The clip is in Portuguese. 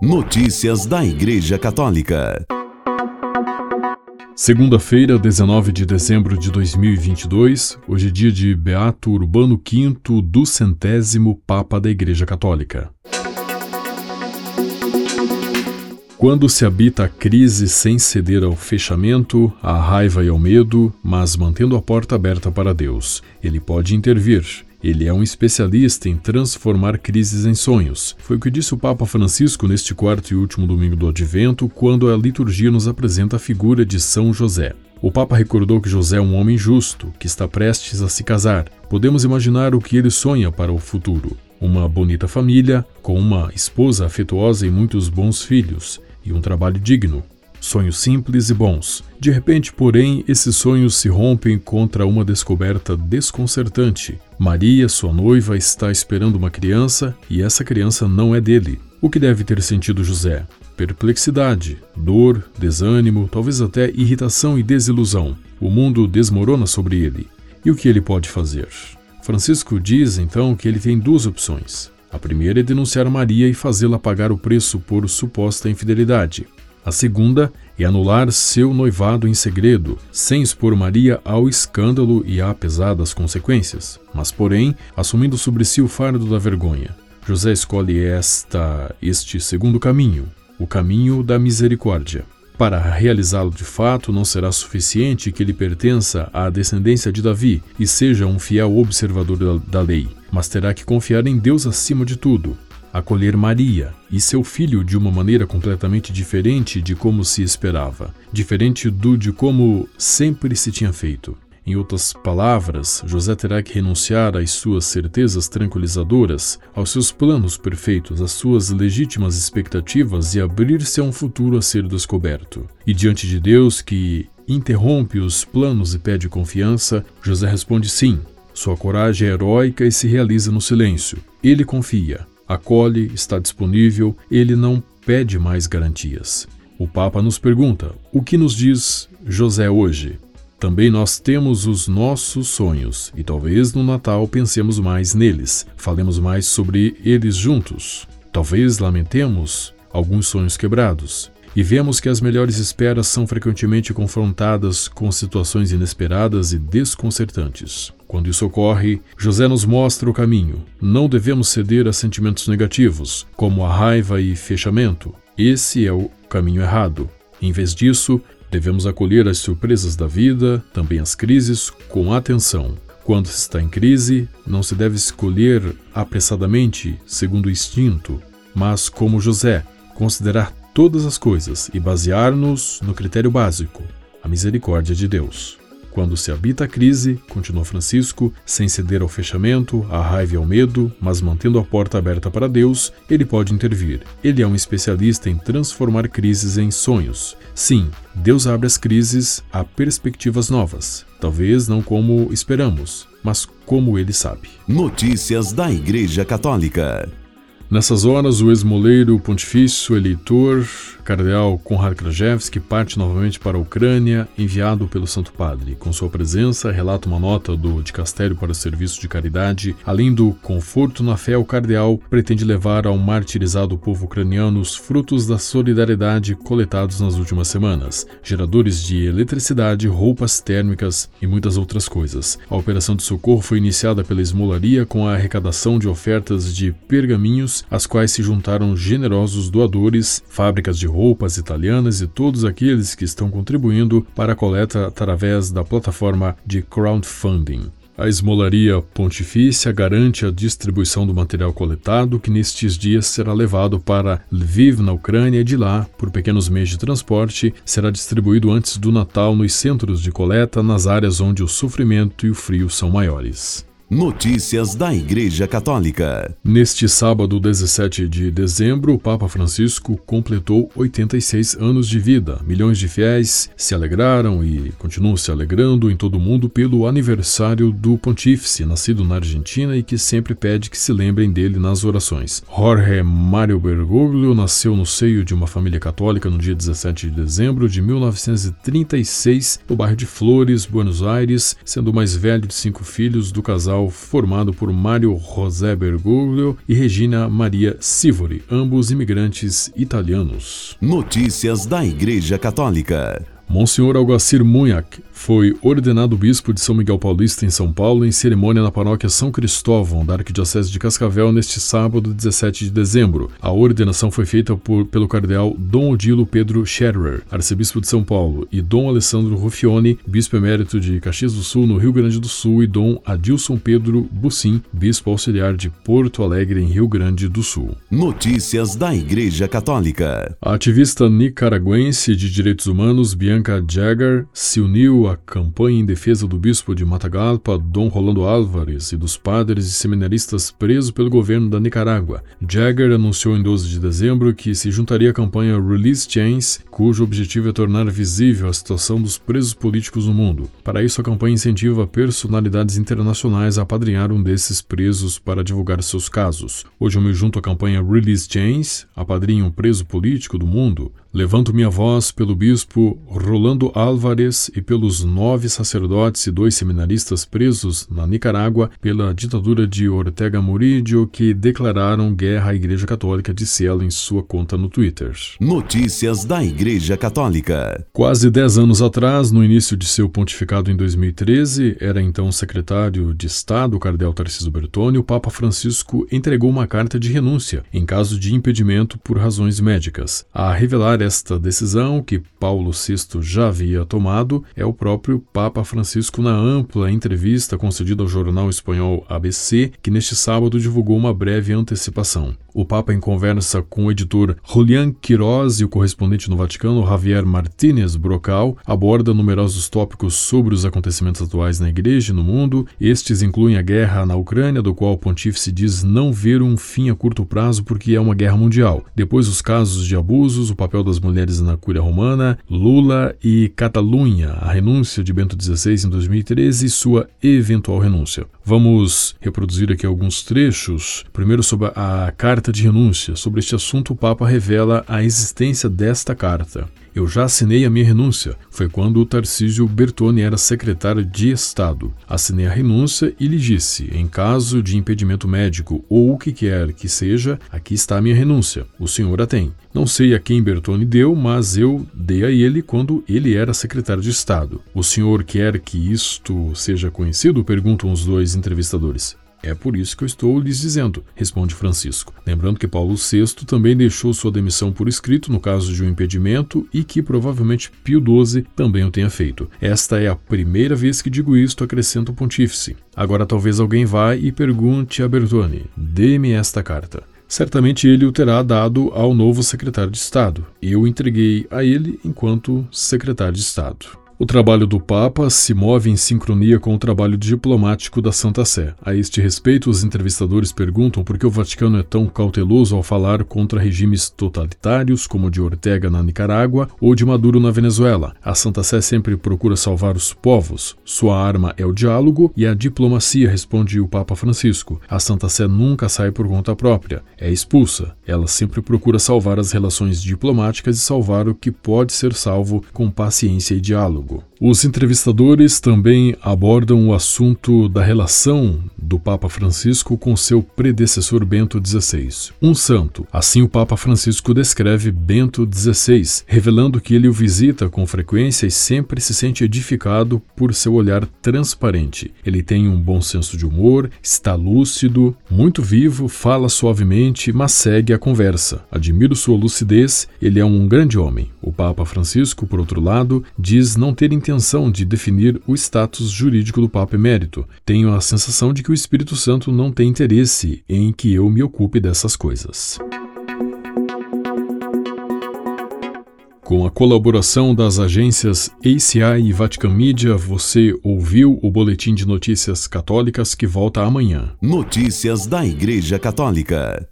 Notícias da Igreja Católica. Segunda-feira, 19 de dezembro de 2022, hoje é dia de Beato Urbano V do centésimo Papa da Igreja Católica. Quando se habita a crise sem ceder ao fechamento, à raiva e ao medo, mas mantendo a porta aberta para Deus, ele pode intervir ele é um especialista em transformar crises em sonhos. Foi o que disse o Papa Francisco neste quarto e último domingo do Advento, quando a liturgia nos apresenta a figura de São José. O Papa recordou que José é um homem justo, que está prestes a se casar. Podemos imaginar o que ele sonha para o futuro: uma bonita família, com uma esposa afetuosa e muitos bons filhos, e um trabalho digno. Sonhos simples e bons. De repente, porém, esses sonhos se rompem contra uma descoberta desconcertante. Maria, sua noiva, está esperando uma criança e essa criança não é dele. O que deve ter sentido José? Perplexidade, dor, desânimo, talvez até irritação e desilusão. O mundo desmorona sobre ele. E o que ele pode fazer? Francisco diz então que ele tem duas opções. A primeira é denunciar Maria e fazê-la pagar o preço por suposta infidelidade. A segunda é anular seu noivado em segredo, sem expor Maria ao escândalo e a pesadas consequências, mas, porém, assumindo sobre si o fardo da vergonha. José escolhe esta, este segundo caminho, o caminho da misericórdia. Para realizá-lo de fato, não será suficiente que ele pertença à descendência de Davi e seja um fiel observador da, da lei, mas terá que confiar em Deus acima de tudo, acolher Maria e seu filho de uma maneira completamente diferente de como se esperava, diferente do de como sempre se tinha feito. Em outras palavras, José terá que renunciar às suas certezas tranquilizadoras, aos seus planos perfeitos, às suas legítimas expectativas e abrir-se a um futuro a ser descoberto. E diante de Deus, que interrompe os planos e pede confiança, José responde sim. Sua coragem é heróica e se realiza no silêncio. Ele confia, acolhe, está disponível, ele não pede mais garantias. O Papa nos pergunta: o que nos diz José hoje? Também nós temos os nossos sonhos e talvez no Natal pensemos mais neles, falemos mais sobre eles juntos. Talvez lamentemos alguns sonhos quebrados e vemos que as melhores esperas são frequentemente confrontadas com situações inesperadas e desconcertantes. Quando isso ocorre, José nos mostra o caminho. Não devemos ceder a sentimentos negativos, como a raiva e fechamento. Esse é o caminho errado. Em vez disso, devemos acolher as surpresas da vida, também as crises, com atenção. Quando se está em crise, não se deve escolher apressadamente, segundo o instinto, mas como José, considerar todas as coisas e basear-nos no critério básico, a misericórdia de Deus. Quando se habita a crise, continua Francisco, sem ceder ao fechamento, à raiva e ao medo, mas mantendo a porta aberta para Deus, ele pode intervir. Ele é um especialista em transformar crises em sonhos. Sim, Deus abre as crises a perspectivas novas. Talvez não como esperamos, mas como ele sabe. Notícias da Igreja Católica. Nessas horas, o esmoleiro pontifício eleitor cardeal Konrad Krajewski parte novamente para a Ucrânia, enviado pelo Santo Padre. Com sua presença, relata uma nota do Dicastério para o Serviço de Caridade. Além do conforto na fé, o cardeal pretende levar ao martirizado povo ucraniano os frutos da solidariedade coletados nas últimas semanas: geradores de eletricidade, roupas térmicas e muitas outras coisas. A operação de socorro foi iniciada pela esmolaria com a arrecadação de ofertas de pergaminhos, às quais se juntaram generosos doadores, fábricas de roupas italianas e todos aqueles que estão contribuindo para a coleta através da plataforma de crowdfunding. A esmolaria pontifícia garante a distribuição do material coletado, que nestes dias será levado para Lviv, na Ucrânia, e de lá, por pequenos meios de transporte, será distribuído antes do Natal nos centros de coleta, nas áreas onde o sofrimento e o frio são maiores. Notícias da Igreja Católica. Neste sábado, 17 de dezembro, o Papa Francisco completou 86 anos de vida. Milhões de fiéis se alegraram e continuam se alegrando em todo o mundo pelo aniversário do pontífice, nascido na Argentina e que sempre pede que se lembrem dele nas orações. Jorge Mário Bergoglio nasceu no seio de uma família católica no dia 17 de dezembro de 1936, no bairro de Flores, Buenos Aires, sendo o mais velho de cinco filhos do casal casal formado por Mário José Bergoglio e Regina Maria Sivori, ambos imigrantes italianos. Notícias da Igreja Católica. Monsenhor Alguacir Munhac foi ordenado bispo de São Miguel Paulista, em São Paulo, em cerimônia na paróquia São Cristóvão, da Arquidiocese de Cascavel, neste sábado, 17 de dezembro. A ordenação foi feita por, pelo cardeal Dom Odilo Pedro Scherer, arcebispo de São Paulo, e Dom Alessandro Ruffioni, bispo emérito de Caxias do Sul, no Rio Grande do Sul, e Dom Adilson Pedro Bussim, bispo auxiliar de Porto Alegre, em Rio Grande do Sul. Notícias da Igreja Católica. A ativista nicaragüense de direitos humanos, Bianca Bianca Jagger se uniu à campanha em defesa do bispo de Matagalpa, Dom Rolando Álvares, e dos padres e seminaristas presos pelo governo da Nicarágua. Jagger anunciou em 12 de dezembro que se juntaria à campanha Release Chains, cujo objetivo é tornar visível a situação dos presos políticos no mundo. Para isso, a campanha incentiva personalidades internacionais a apadrinhar um desses presos para divulgar seus casos. Hoje eu me junto à campanha Release Chains, apadrinho um preso político do mundo, Levanto minha voz pelo bispo Rolando Álvares e pelos nove sacerdotes e dois seminaristas presos na Nicarágua pela ditadura de Ortega Murillo que declararam guerra à Igreja Católica, disse ela em sua conta no Twitter. Notícias da Igreja Católica. Quase dez anos atrás, no início de seu pontificado em 2013, era então secretário de Estado, o cardeal Tarcísio Bertoni, o Papa Francisco entregou uma carta de renúncia em caso de impedimento por razões médicas. A revelar esta decisão, que Paulo VI já havia tomado, é o próprio Papa Francisco na ampla entrevista concedida ao jornal espanhol ABC, que neste sábado divulgou uma breve antecipação. O Papa, em conversa com o editor Julián Queiroz e o correspondente no Vaticano, Javier Martínez Brocal, aborda numerosos tópicos sobre os acontecimentos atuais na Igreja e no mundo. Estes incluem a guerra na Ucrânia, do qual o pontífice diz não ver um fim a curto prazo porque é uma guerra mundial. Depois, os casos de abusos, o papel das mulheres na Cúria Romana, Lula e Catalunha, a renúncia de Bento XVI em 2013 e sua eventual renúncia. Vamos reproduzir aqui alguns trechos. Primeiro, sobre a carta de renúncia. Sobre este assunto, o Papa revela a existência desta carta. Eu já assinei a minha renúncia. Foi quando o Tarcísio Bertoni era secretário de Estado. Assinei a renúncia e lhe disse: em caso de impedimento médico ou o que quer que seja, aqui está a minha renúncia. O senhor a tem. Não sei a quem Bertoni deu, mas eu dei a ele quando ele era secretário de Estado. O senhor quer que isto seja conhecido? perguntam os dois entrevistadores. É por isso que eu estou lhes dizendo, responde Francisco. Lembrando que Paulo VI também deixou sua demissão por escrito no caso de um impedimento e que provavelmente Pio XII também o tenha feito. Esta é a primeira vez que digo isto, acrescenta o pontífice. Agora talvez alguém vá e pergunte a Bertone: dê-me esta carta. Certamente ele o terá dado ao novo secretário de Estado. Eu entreguei a ele enquanto secretário de Estado. O trabalho do Papa se move em sincronia com o trabalho diplomático da Santa Sé. A este respeito, os entrevistadores perguntam por que o Vaticano é tão cauteloso ao falar contra regimes totalitários, como o de Ortega na Nicarágua ou de Maduro na Venezuela. A Santa Sé sempre procura salvar os povos. Sua arma é o diálogo e a diplomacia, responde o Papa Francisco. A Santa Sé nunca sai por conta própria, é expulsa. Ela sempre procura salvar as relações diplomáticas e salvar o que pode ser salvo com paciência e diálogo diálogo. Os entrevistadores também abordam o assunto da relação do Papa Francisco com seu predecessor Bento XVI, um santo. Assim, o Papa Francisco descreve Bento XVI, revelando que ele o visita com frequência e sempre se sente edificado por seu olhar transparente. Ele tem um bom senso de humor, está lúcido, muito vivo, fala suavemente, mas segue a conversa. Admiro sua lucidez, ele é um grande homem. O Papa Francisco, por outro lado, diz não ter intenção de definir o status jurídico do Papa Emérito. Tenho a sensação de que o Espírito Santo não tem interesse em que eu me ocupe dessas coisas. Com a colaboração das agências ACI e Vatican Media, você ouviu o Boletim de Notícias Católicas que volta amanhã. Notícias da Igreja Católica.